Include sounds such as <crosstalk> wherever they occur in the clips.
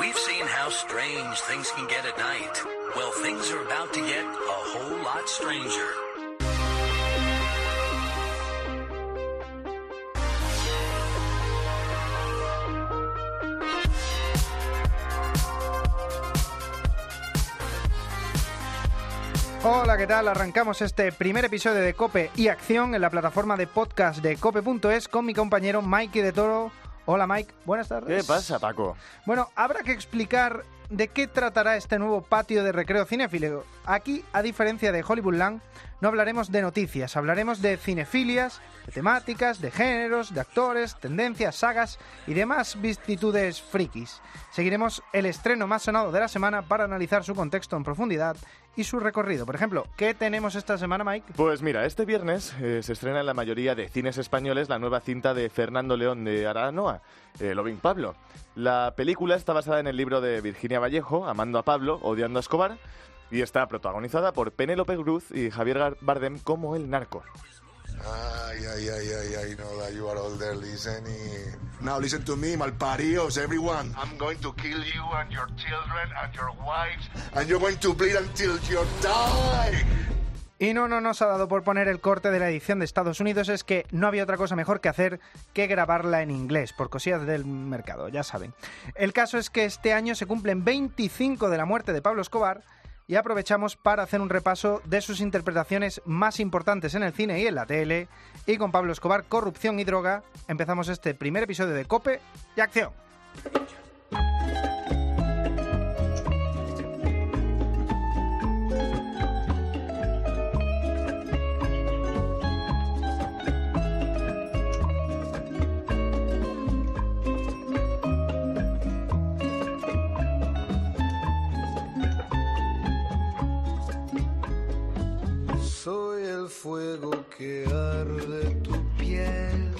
We've seen how strange things can get at night. Well, things are about to get a whole lot stranger. Hola, ¿qué tal? Arrancamos este primer episodio de Cope y Acción en la plataforma de podcast de cope.es con mi compañero Mikey de Toro. Hola Mike, buenas tardes. ¿Qué pasa, Paco? Bueno, habrá que explicar de qué tratará este nuevo patio de recreo cinéfilo. Aquí, a diferencia de Hollywoodland, no hablaremos de noticias, hablaremos de cinefilias, de temáticas, de géneros, de actores, tendencias, sagas y demás vistitudes frikis. Seguiremos el estreno más sonado de la semana para analizar su contexto en profundidad y su recorrido. Por ejemplo, ¿qué tenemos esta semana, Mike? Pues mira, este viernes eh, se estrena en la mayoría de cines españoles la nueva cinta de Fernando León de Aranoa, eh, Loving Pablo. La película está basada en el libro de Virginia Vallejo, Amando a Pablo, Odiando a Escobar, y está protagonizada por Penélope Cruz y Javier Bardem como el narco. Ay, ay, ay, ay, I know that you are all there listening. Now listen to me, malparios, everyone. I'm going to kill you and your children and your wives, and you're going to bleed until you die. Y no, no nos ha dado por poner el corte de la edición de Estados Unidos, es que no había otra cosa mejor que hacer que grabarla en inglés, por cosillas del mercado, ya saben. El caso es que este año se cumplen 25 de la muerte de Pablo Escobar y aprovechamos para hacer un repaso de sus interpretaciones más importantes en el cine y en la tele. Y con Pablo Escobar, corrupción y droga, empezamos este primer episodio de Cope y Acción. Fuego que arde tu piel,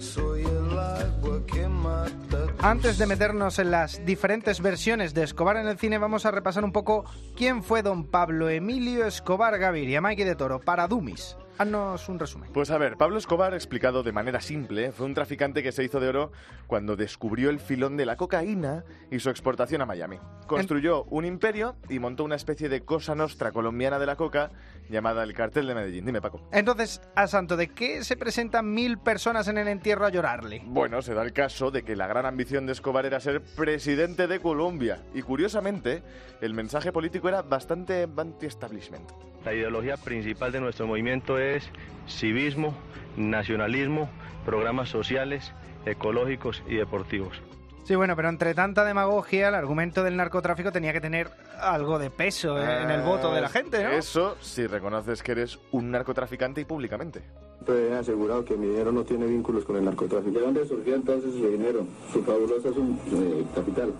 soy el agua que mata Antes de meternos en las diferentes versiones de Escobar en el cine, vamos a repasar un poco quién fue don Pablo Emilio Escobar Gaviria, Mikey de Toro, para Dumis. Haznos un resumen. Pues a ver, Pablo Escobar, explicado de manera simple, fue un traficante que se hizo de oro cuando descubrió el filón de la cocaína y su exportación a Miami. Construyó un imperio y montó una especie de cosa nostra colombiana de la coca llamada el Cartel de Medellín. Dime, Paco. Entonces, a santo de qué se presentan mil personas en el entierro a llorarle. Bueno, se da el caso de que la gran ambición de Escobar era ser presidente de Colombia. Y curiosamente, el mensaje político era bastante anti-establishment. La ideología principal de nuestro movimiento es civismo, nacionalismo, programas sociales, ecológicos y deportivos. Sí, bueno, pero entre tanta demagogia, el argumento del narcotráfico tenía que tener algo de peso eh, en el voto de la gente, ¿no? Eso si reconoces que eres un narcotraficante y públicamente. Siempre he asegurado que mi dinero no tiene vínculos con el narcotráfico. ¿De dónde surgió entonces su dinero? Su fabulosa sum- eh, capital.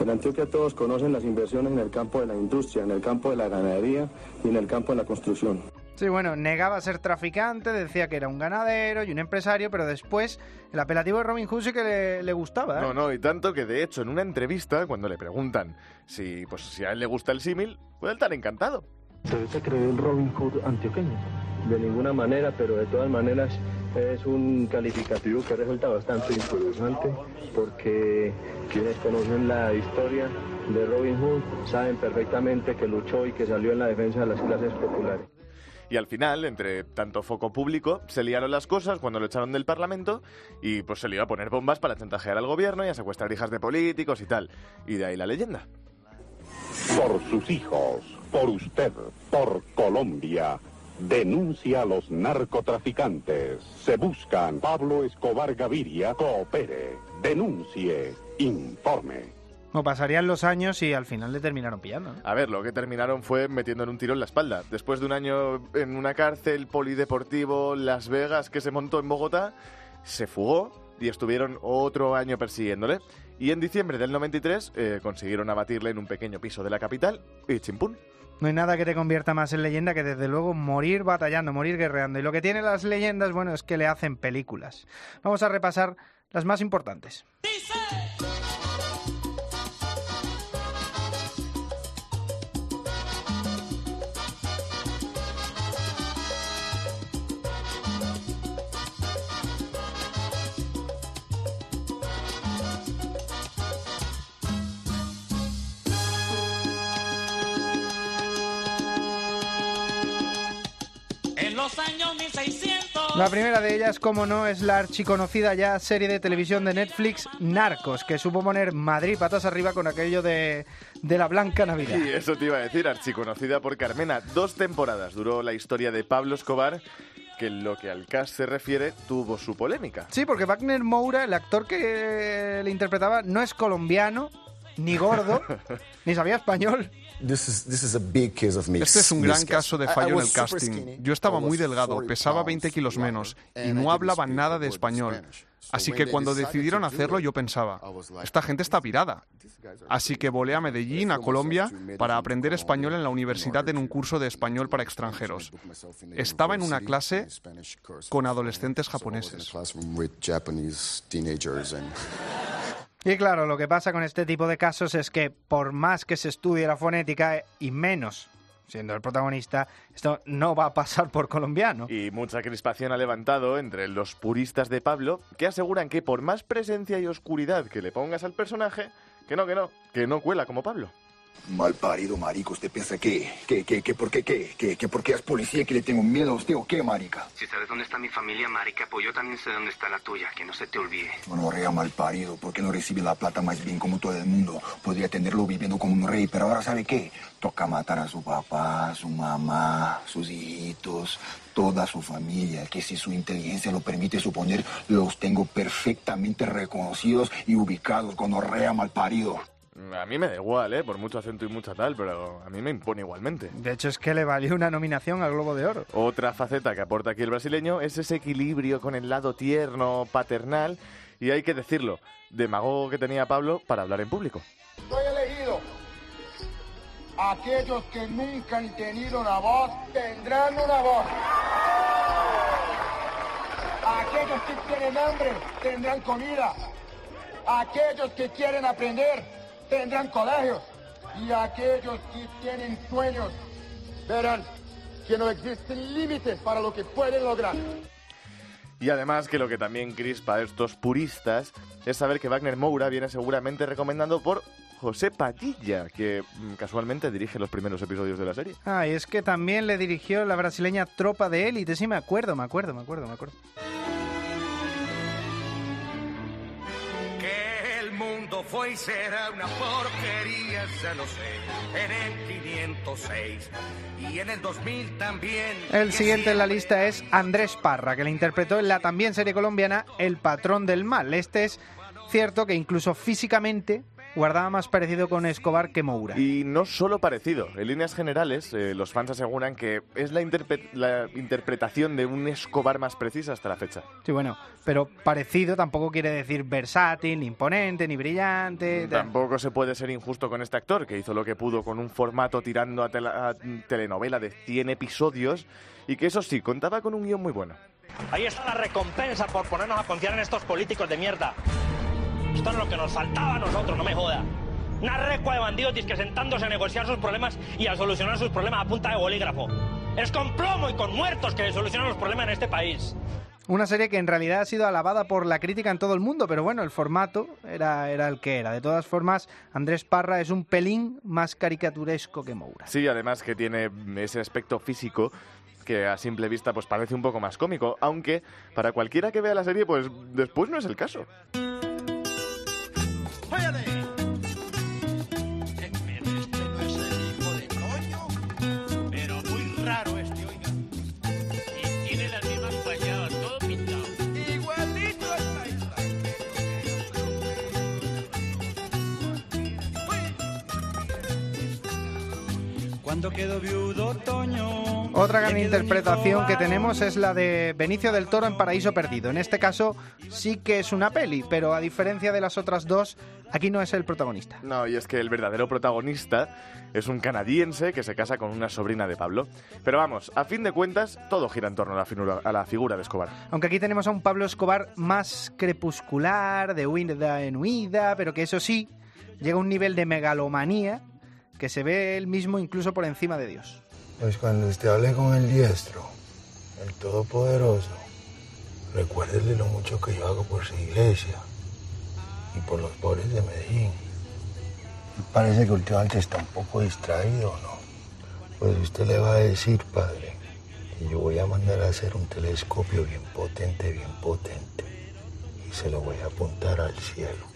En Antioquia todos conocen las inversiones en el campo de la industria, en el campo de la ganadería y en el campo de la construcción. Sí, bueno, negaba ser traficante, decía que era un ganadero y un empresario, pero después el apelativo de Robin Hood sí que le, le gustaba, ¿eh? No, no, y tanto que de hecho en una entrevista, cuando le preguntan si, pues, si a él le gusta el símil, pues él tan encantado. ¿Usted se cree un Robin Hood antioqueño? De ninguna manera, pero de todas maneras es un calificativo que resulta bastante interesante porque quienes conocen la historia de Robin Hood saben perfectamente que luchó y que salió en la defensa de las clases populares. Y al final, entre tanto foco público, se liaron las cosas cuando lo echaron del Parlamento y pues se le iba a poner bombas para chantajear al gobierno y a secuestrar hijas de políticos y tal. Y de ahí la leyenda. Por sus hijos, por usted, por Colombia. Denuncia a los narcotraficantes. Se buscan. Pablo Escobar Gaviria. Coopere. Denuncie. Informe. O pasarían los años y al final le terminaron pillando. ¿no? A ver, lo que terminaron fue metiéndole un tiro en la espalda. Después de un año en una cárcel polideportivo Las Vegas que se montó en Bogotá, se fugó y estuvieron otro año persiguiéndole. Y en diciembre del 93 eh, consiguieron abatirle en un pequeño piso de la capital y chimpún. No hay nada que te convierta más en leyenda que desde luego morir batallando, morir guerreando. Y lo que tienen las leyendas, bueno, es que le hacen películas. Vamos a repasar las más importantes. Los años 1600. La primera de ellas, como no, es la archiconocida ya serie de televisión de Netflix Narcos, que supo poner Madrid patas arriba con aquello de, de la Blanca Navidad. Y eso te iba a decir, archiconocida por Carmena. Dos temporadas duró la historia de Pablo Escobar, que en lo que al cast se refiere tuvo su polémica. Sí, porque Wagner Moura, el actor que le interpretaba, no es colombiano, ni gordo, <laughs> ni sabía español. Este es un gran caso de fallo en el casting. Yo estaba muy delgado, pesaba 20 kilos menos y no hablaba nada de español. Así que cuando decidieron hacerlo yo pensaba, esta gente está pirada. Así que volé a Medellín, a Colombia, para aprender español en la universidad en un curso de español para extranjeros. Estaba en una clase con adolescentes japoneses. Y claro, lo que pasa con este tipo de casos es que por más que se estudie la fonética y menos siendo el protagonista, esto no va a pasar por colombiano. Y mucha crispación ha levantado entre los puristas de Pablo, que aseguran que por más presencia y oscuridad que le pongas al personaje, que no, que no, que no cuela como Pablo. Mal parido, marico. ¿Usted piensa que, que, que, que por qué, qué, que, que porque es policía que le tengo miedo a usted o qué, marica? Si sabes dónde está mi familia, marica, pues yo también sé dónde está la tuya, que no se te olvide. Bueno, rea mal parido, ¿por qué no recibe la plata más bien como todo el mundo? Podría tenerlo viviendo como un rey, pero ahora ¿sabe qué? Toca matar a su papá, su mamá, sus hijitos, toda su familia, que si su inteligencia lo permite suponer, los tengo perfectamente reconocidos y ubicados con rea mal parido. A mí me da igual, ¿eh? Por mucho acento y mucha tal, pero a mí me impone igualmente. De hecho, es que le valió una nominación al Globo de Oro. Otra faceta que aporta aquí el brasileño es ese equilibrio con el lado tierno, paternal, y hay que decirlo, demagogo que tenía Pablo para hablar en público. Soy elegido. Aquellos que nunca han tenido una voz tendrán una voz. Aquellos que tienen hambre tendrán comida. Aquellos que quieren aprender tendrán colegios. Y aquellos que tienen sueños verán que no existen límites para lo que pueden lograr. Y además que lo que también crispa a estos puristas es saber que Wagner Moura viene seguramente recomendando por José Padilla, que mm, casualmente dirige los primeros episodios de la serie. Ah, y es que también le dirigió la brasileña Tropa de Élite, sí me acuerdo, me acuerdo, me acuerdo, me acuerdo. Será una porquería, lo sé. En el 506 y en el 2000 también. El siguiente en la lista es Andrés Parra, que le interpretó en la también serie colombiana El patrón del mal. Este es cierto que incluso físicamente guardaba más parecido con Escobar que Moura. Y no solo parecido. En líneas generales, eh, los fans aseguran que es la, interpre- la interpretación de un Escobar más precisa hasta la fecha. Sí, bueno, pero parecido tampoco quiere decir versátil, ni imponente, ni brillante. tal. Tampoco se puede ser injusto con este actor, que hizo lo que pudo con un formato tirando a, tela- a telenovela de 100 episodios y que eso sí, contaba con un guion muy bueno. Ahí está la recompensa por ponernos a confiar en estos políticos de mierda. Esto es lo que nos faltaba a nosotros, no me joda. Una recua de bandidos que sentándose a negociar sus problemas y a solucionar sus problemas a punta de bolígrafo. Es con plomo y con muertos que se solucionan los problemas en este país. Una serie que en realidad ha sido alabada por la crítica en todo el mundo, pero bueno, el formato era, era el que era. De todas formas, Andrés Parra es un pelín más caricaturesco que Moura. Sí, además que tiene ese aspecto físico que a simple vista pues parece un poco más cómico, aunque para cualquiera que vea la serie pues después no es el caso. Cuando quedó viudo Toño. Otra gran interpretación que tenemos es la de Benicio del Toro en Paraíso Perdido. En este caso sí que es una peli, pero a diferencia de las otras dos, aquí no es el protagonista. No, y es que el verdadero protagonista es un canadiense que se casa con una sobrina de Pablo. Pero vamos, a fin de cuentas, todo gira en torno a la figura, a la figura de Escobar. Aunque aquí tenemos a un Pablo Escobar más crepuscular, de huida en huida, pero que eso sí, llega a un nivel de megalomanía que se ve él mismo incluso por encima de Dios. Pues cuando usted hable con el diestro, el todopoderoso, recuérdele lo mucho que yo hago por su iglesia y por los pobres de Medellín. Parece que últimamente está un poco distraído, ¿no? Pues usted le va a decir, padre, Y yo voy a mandar a hacer un telescopio bien potente, bien potente. Y se lo voy a apuntar al cielo.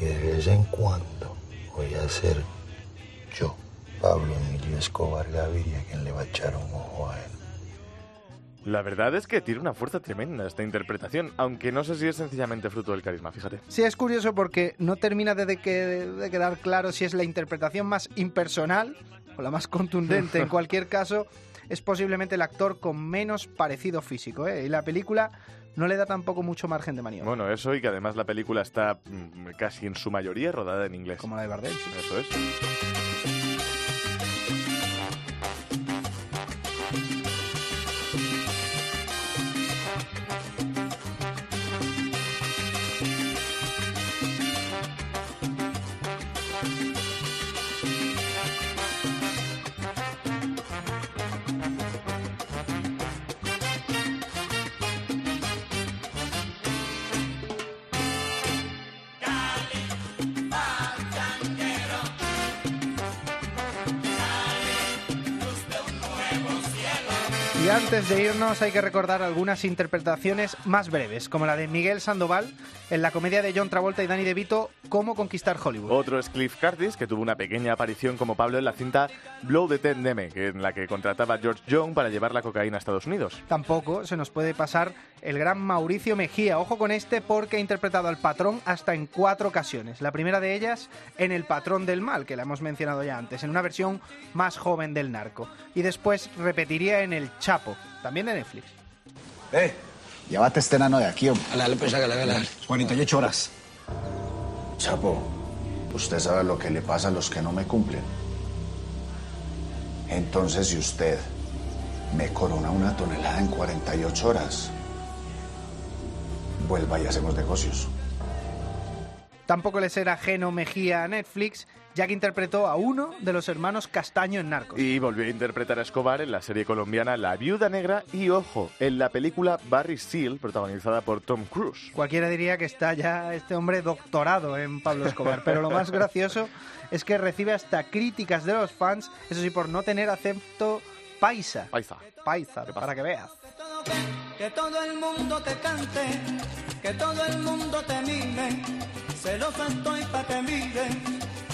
Y de vez en cuando voy a ser yo, Pablo Emilio Escobar Gaviria, quien le va a echar un ojo a él. La verdad es que tiene una fuerza tremenda esta interpretación, aunque no sé si es sencillamente fruto del carisma, fíjate. Sí, es curioso porque no termina de, que- de quedar claro si es la interpretación más impersonal o la más contundente. En cualquier caso, es posiblemente el actor con menos parecido físico. ¿eh? Y la película no le da tampoco mucho margen de maniobra. Bueno, eso y que además la película está mm, casi en su mayoría rodada en inglés. Como la de Bardem. Eso es. Y antes de irnos hay que recordar algunas interpretaciones más breves, como la de Miguel Sandoval en la comedia de John Travolta y Danny DeVito, Cómo conquistar Hollywood. Otro es Cliff Curtis, que tuvo una pequeña aparición como Pablo en la cinta Blow the Ten Deme, que en la que contrataba a George Young para llevar la cocaína a Estados Unidos. Tampoco se nos puede pasar el gran Mauricio Mejía. Ojo con este porque ha interpretado al patrón hasta en cuatro ocasiones. La primera de ellas en El patrón del mal, que la hemos mencionado ya antes, en una versión más joven del narco. Y después repetiría en El Chapo, también de Netflix. Eh, llévate este enano de aquí, hombre. Dale, pues, hágale, hágale. 48 horas. Chapo, usted sabe lo que le pasa a los que no me cumplen. Entonces, si usted me corona una tonelada en 48 horas, vuelva y hacemos negocios. Tampoco le será ajeno Mejía a Netflix, ya que interpretó a uno de los hermanos Castaño en Narcos. Y volvió a interpretar a Escobar en la serie colombiana La Viuda Negra y, ojo, en la película Barry Seal, protagonizada por Tom Cruise. Cualquiera diría que está ya este hombre doctorado en Pablo Escobar, pero lo más gracioso es que recibe hasta críticas de los fans, eso sí, por no tener acento paisa. Paisa. Paisa, para que veas. Que todo el mundo te cante, que todo el mundo te mime. Celoso estoy pa' que mire,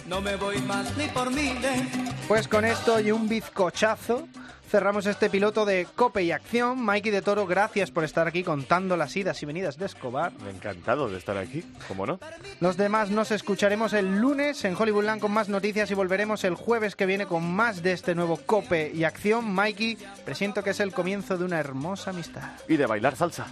no me voy más ni por miles. Pues con esto y un bizcochazo cerramos este piloto de Cope y Acción. Mikey de Toro, gracias por estar aquí contando las idas y venidas de Escobar. Encantado de estar aquí, ¿cómo no? Los demás nos escucharemos el lunes en Hollywoodland con más noticias y volveremos el jueves que viene con más de este nuevo Cope y Acción. Mikey, presiento que es el comienzo de una hermosa amistad. Y de bailar salsa.